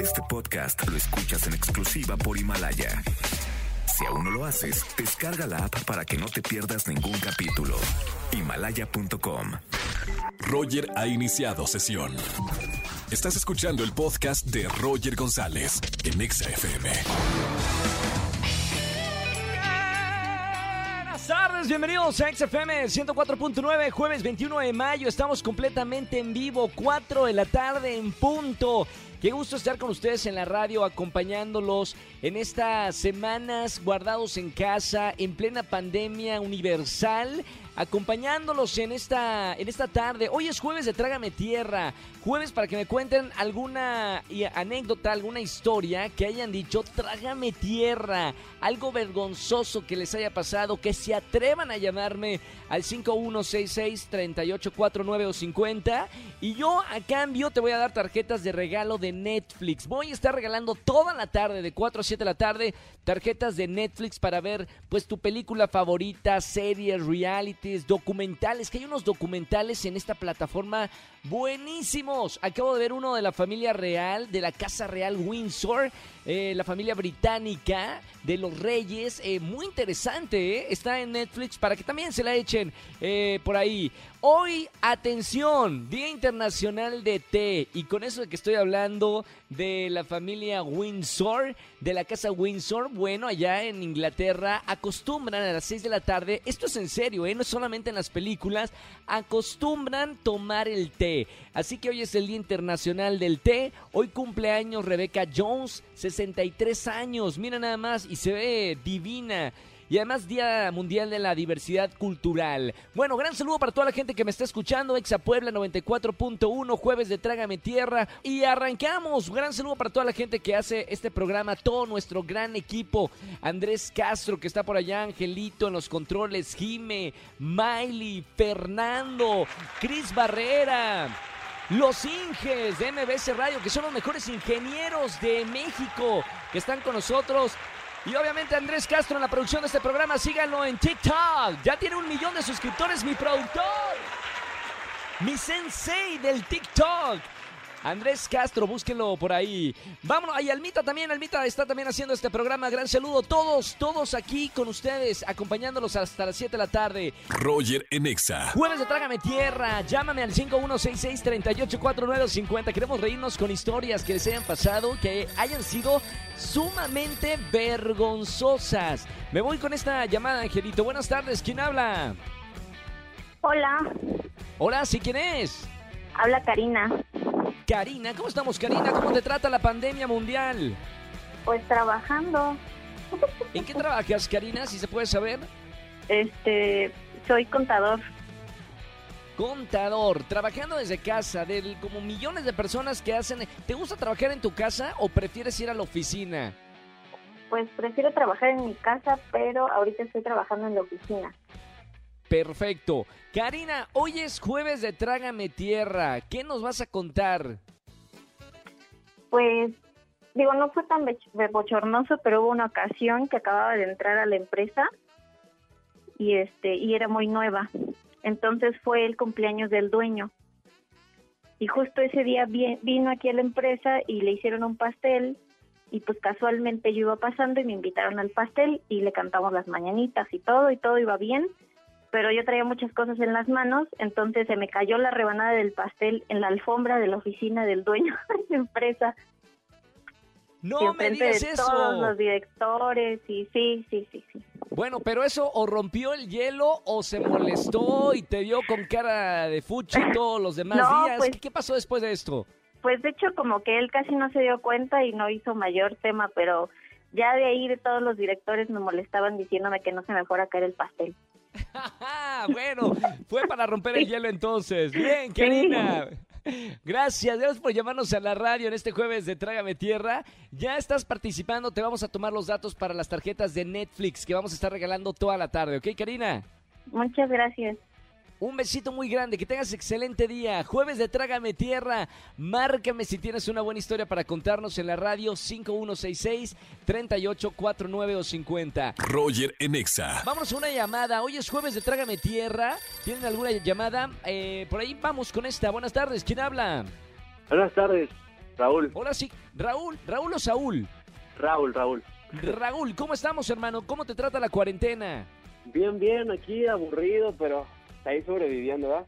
Este podcast lo escuchas en exclusiva por Himalaya. Si aún no lo haces, descarga la app para que no te pierdas ningún capítulo. Himalaya.com. Roger ha iniciado sesión. Estás escuchando el podcast de Roger González en Exa FM. Buenas tardes, bienvenidos a XFM 104.9, jueves 21 de mayo. Estamos completamente en vivo, 4 de la tarde en punto. Qué gusto estar con ustedes en la radio, acompañándolos en estas semanas guardados en casa, en plena pandemia universal acompañándolos en esta, en esta tarde. Hoy es jueves de Trágame Tierra. Jueves para que me cuenten alguna anécdota, alguna historia que hayan dicho, trágame tierra. Algo vergonzoso que les haya pasado, que se atrevan a llamarme al 5166-3849 o 50. Y yo a cambio te voy a dar tarjetas de regalo de Netflix. Voy a estar regalando toda la tarde, de 4 a 7 de la tarde, tarjetas de Netflix para ver pues tu película favorita, series, reality documentales, que hay unos documentales en esta plataforma buenísimos. Acabo de ver uno de la familia real, de la Casa Real Windsor, eh, la familia británica de los reyes. Eh, muy interesante, eh. está en Netflix para que también se la echen por ahí. Hoy, atención, Día Internacional de Té. Y con eso de que estoy hablando de la familia Windsor, de la casa Windsor, bueno, allá en Inglaterra acostumbran a las 6 de la tarde, esto es en serio, ¿eh? no solamente en las películas, acostumbran tomar el té. Así que hoy es el Día Internacional del Té. Hoy cumpleaños Rebecca Jones, 63 años, mira nada más, y se ve divina. Y además Día Mundial de la Diversidad Cultural. Bueno, gran saludo para toda la gente que me está escuchando, Exa Puebla 94.1, jueves de Trágame Tierra. Y arrancamos. Gran saludo para toda la gente que hace este programa, todo nuestro gran equipo, Andrés Castro que está por allá, Angelito en los controles, Jime, Miley, Fernando, Cris Barrera. Los Inges de MBS Radio, que son los mejores ingenieros de México, que están con nosotros. Y obviamente Andrés Castro en la producción de este programa, síganlo en TikTok. Ya tiene un millón de suscriptores mi productor. Mi sensei del TikTok. Andrés Castro, búsquenlo por ahí. Vámonos, ahí Almita también, Almita está también haciendo este programa. Gran saludo, todos, todos aquí con ustedes, acompañándolos hasta las 7 de la tarde. Roger Enexa. Jueves de Trágame Tierra, llámame al 5166-384950. Queremos reírnos con historias que les hayan pasado, que hayan sido sumamente vergonzosas. Me voy con esta llamada, Angelito. Buenas tardes, ¿quién habla? Hola. Hola, ¿sí quién es? Habla Karina. Karina, ¿cómo estamos, Karina? ¿Cómo te trata la pandemia mundial? Pues trabajando. ¿En qué trabajas, Karina, si se puede saber? Este, soy contador. Contador, trabajando desde casa, de como millones de personas que hacen... ¿Te gusta trabajar en tu casa o prefieres ir a la oficina? Pues prefiero trabajar en mi casa, pero ahorita estoy trabajando en la oficina. Perfecto. Karina, hoy es jueves de Trágame Tierra. ¿Qué nos vas a contar? Pues, digo, no fue tan bochornoso, pero hubo una ocasión que acababa de entrar a la empresa y este y era muy nueva. Entonces fue el cumpleaños del dueño. Y justo ese día vino aquí a la empresa y le hicieron un pastel y pues casualmente yo iba pasando y me invitaron al pastel y le cantamos las mañanitas y todo y todo iba bien pero yo traía muchas cosas en las manos, entonces se me cayó la rebanada del pastel en la alfombra de la oficina del dueño de la empresa. No me digas de eso. Todos los directores y sí, sí, sí, sí. Bueno, pero eso o rompió el hielo o se molestó y te vio con cara de fuchi todos los demás días. Pues ¿Qué pasó después de esto? Pues de hecho como que él casi no se dio cuenta y no hizo mayor tema, pero ya de ahí de todos los directores me molestaban diciéndome que no se me fuera a caer el pastel. bueno, fue para romper el hielo entonces. Bien, Karina. Gracias, gracias por llamarnos a la radio en este jueves de Trágame Tierra. Ya estás participando, te vamos a tomar los datos para las tarjetas de Netflix que vamos a estar regalando toda la tarde, ¿ok, Karina? Muchas gracias. Un besito muy grande, que tengas excelente día. Jueves de Trágame Tierra. Márcame si tienes una buena historia para contarnos en la radio 5166-3849 o 50. Roger Enexa. Vamos a una llamada. Hoy es jueves de Trágame Tierra. ¿Tienen alguna llamada? Eh, por ahí vamos con esta. Buenas tardes. ¿Quién habla? Buenas tardes. Raúl, Hola, sí. Raúl, Raúl o Saúl. Raúl, Raúl. Raúl, ¿cómo estamos, hermano? ¿Cómo te trata la cuarentena? Bien, bien, aquí aburrido, pero ahí sobreviviendo, ¿verdad?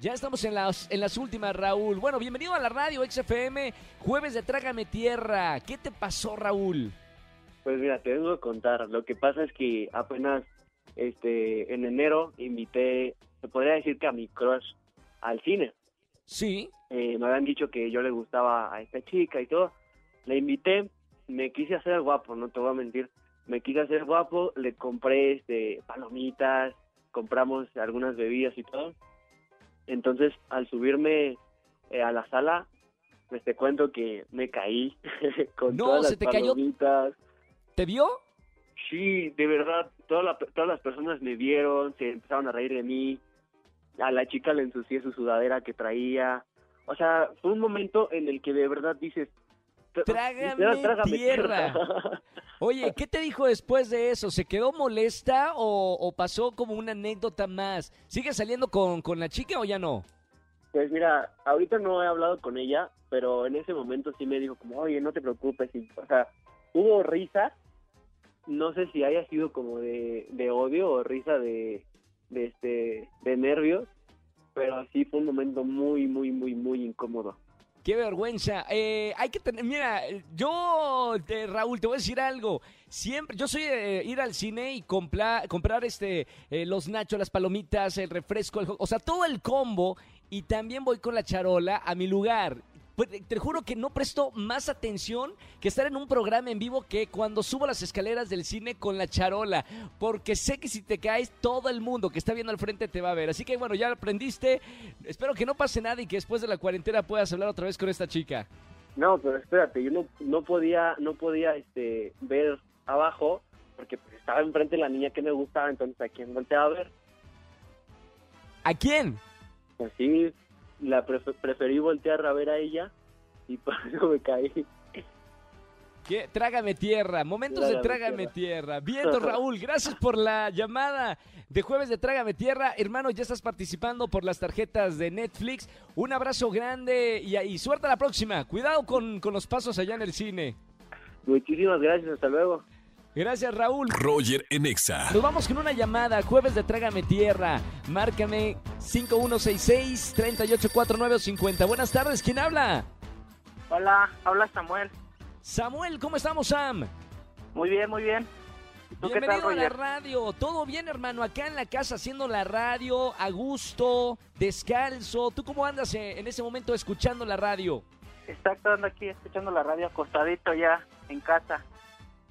Ya estamos en las, en las últimas, Raúl. Bueno, bienvenido a la radio XFM, jueves de Trágame Tierra. ¿Qué te pasó, Raúl? Pues mira, te vengo a contar. Lo que pasa es que apenas este en enero invité, se podría decir que a mi crush al cine. Sí. Eh, me habían dicho que yo le gustaba a esta chica y todo. Le invité, me quise hacer guapo, no te voy a mentir. Me quise hacer guapo, le compré este palomitas, compramos algunas bebidas y todo. Entonces, al subirme eh, a la sala, pues te cuento que me caí con No, todas se las te cayó. ¿Te vio? Sí, de verdad, toda la- todas las personas me vieron, se empezaron a reír de mí. A la chica le ensucié su sudadera que traía. O sea, fue un momento en el que de verdad dices... "Tra- Trágame tierra". Oye, ¿qué te dijo después de eso? ¿Se quedó molesta o, o pasó como una anécdota más? ¿Sigue saliendo con, con la chica o ya no? pues mira, ahorita no he hablado con ella, pero en ese momento sí me dijo como, oye, no te preocupes. Y, o sea, hubo risa. No sé si haya sido como de, de odio o risa de, de, este, de nervios, pero sí fue un momento muy, muy, muy, muy incómodo. Qué vergüenza. Eh, hay que tener, mira, yo, Raúl, te voy a decir algo. Siempre, yo soy ir al cine y comprar, comprar este, eh, los nachos, las palomitas, el refresco, el o sea, todo el combo. Y también voy con la charola a mi lugar. Pues, Te juro que no presto más atención que estar en un programa en vivo que cuando subo las escaleras del cine con la charola. Porque sé que si te caes, todo el mundo que está viendo al frente te va a ver. Así que bueno, ya aprendiste. Espero que no pase nada y que después de la cuarentena puedas hablar otra vez con esta chica. No, pero espérate, yo no, no podía, no podía este, ver abajo porque pues, estaba enfrente la niña que me gustaba, entonces a quién volteaba a ver. ¿A quién? Así la prefe- preferí voltear a ver a ella y por eso me caí. ¿Qué? Trágame tierra, momentos de Trágame Trágame tierra. tierra. Viento Raúl, gracias por la llamada de jueves de Trágame tierra. Hermano, ya estás participando por las tarjetas de Netflix. Un abrazo grande y, y suerte a la próxima. Cuidado con, con los pasos allá en el cine. Muchísimas gracias, hasta luego. Gracias, Raúl. Roger en Exa. Nos vamos con una llamada, jueves de Trágame Tierra. Márcame 5166-384950. Buenas tardes, ¿quién habla? Hola, habla Samuel. Samuel, ¿cómo estamos, Sam? Muy bien, muy bien. ¿Y ¿Tú qué tal, Bienvenido a la radio. ¿Todo bien, hermano? Acá en la casa haciendo la radio, a gusto, descalzo. ¿Tú cómo andas eh, en ese momento escuchando la radio? Exacto, ando aquí escuchando la radio acostadito ya en casa.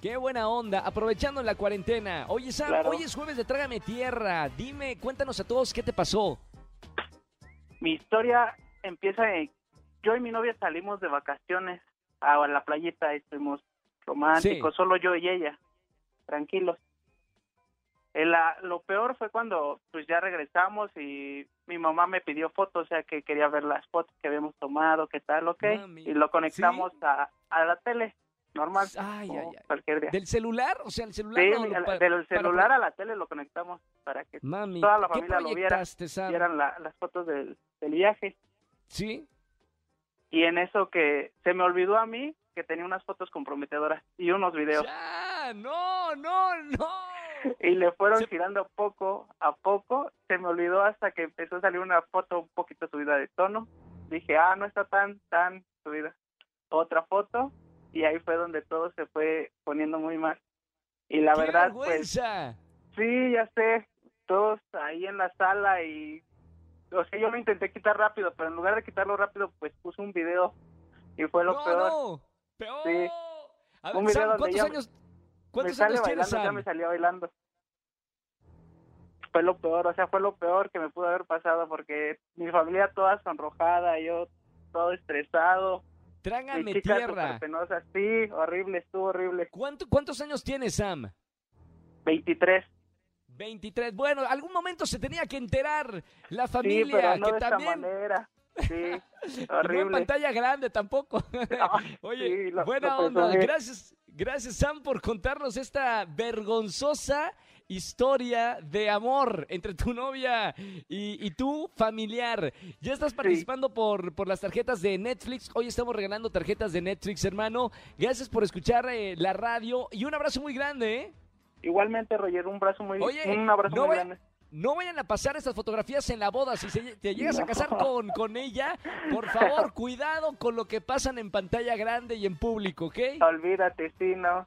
Qué buena onda, aprovechando la cuarentena. Oye, Sam, Claro. hoy es jueves de Trágame Tierra. Dime, cuéntanos a todos qué te pasó. Mi historia empieza en... Yo y mi novia salimos de vacaciones a la playita, y estuvimos románticos, solo yo y ella, tranquilos. El, ah, lo peor fue cuando pues ya regresamos y mi mamá me pidió fotos, o sea que quería ver las fotos que habíamos tomado, qué tal, ok. Mami. Y lo conectamos a, a la tele, normal, Ay, ay, ay. cualquier día. ¿Del celular? O sea, el celular Sí, no, mi- lo pa- del para- celular a la tele lo conectamos para que Mami, toda la ¿qué familia lo viera, Sam? vieran la- las fotos del, del viaje. ¿Sí? Y en eso que se me olvidó a mí que tenía unas fotos comprometedoras y unos videos. ¡Ya! ¡No, no, no! Y le fueron Se- girando poco a poco. Se me olvidó hasta que empezó a salir una foto un poquito subida de tono. Dije, ah, no está tan, tan subida. Otra foto y ahí fue donde todo se fue poniendo muy mal. Y la ¡Qué verdad, pues vergüenza! Sí, ya sé. Todos ahí en la sala y... O sea, yo lo intenté quitar rápido, pero en lugar de quitarlo rápido, pues puse un video y fue lo ¡No, peor. no! ¡Peor! Sí. A Un ver, video Sam, ¿cuántos años, Me cuántos sale años tienes, bailando, ya me salía bailando. Fue lo peor, o sea, fue lo peor que me pudo haber pasado porque mi familia toda sonrojada, yo todo estresado, Trágame tierra. penosa, sí, horrible, estuvo horrible. ¿Cuánto- ¿Cuántos años tienes, Sam? 23, 23. Bueno, algún momento se tenía que enterar la sí, familia pero no que de también esta manera, sí, y no en horrible. pantalla grande tampoco. Ay, Oye, sí, lo- buena lo onda. Gracias, gracias Sam por contarnos esta vergonzosa historia de amor entre tu novia y, tu familiar. Ya estás participando por, por las tarjetas de Netflix. Hoy estamos regalando tarjetas de Netflix, hermano. Gracias por escuchar eh, la radio y un abrazo muy grande, ¿eh? Igualmente, Roger, un abrazo muy, un abrazo muy grande no vayan a pasar estas fotografías en la boda. Si te llegas a casar con, con ella, por favor, cuidado con lo que pasan en pantalla grande y en público, ¿ok? Olvídate, sí, no.